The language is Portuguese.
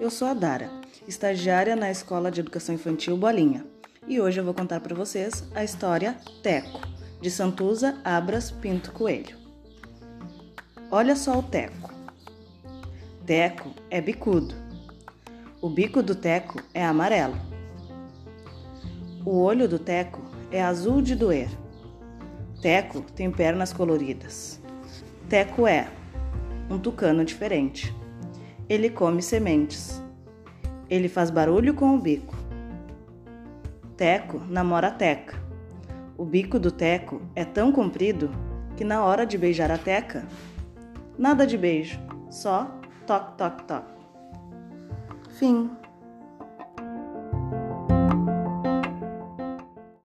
Eu sou a Dara, estagiária na Escola de Educação Infantil Bolinha, e hoje eu vou contar para vocês a história Teco, de Santuza Abras Pinto Coelho. Olha só o Teco. Teco é bicudo. O bico do Teco é amarelo. O olho do Teco é azul de doer. Teco tem pernas coloridas. Teco é um tucano diferente. Ele come sementes. Ele faz barulho com o bico. Teco namora Teca. O bico do Teco é tão comprido que na hora de beijar a Teca, nada de beijo, só toque, toque, toque. Fim.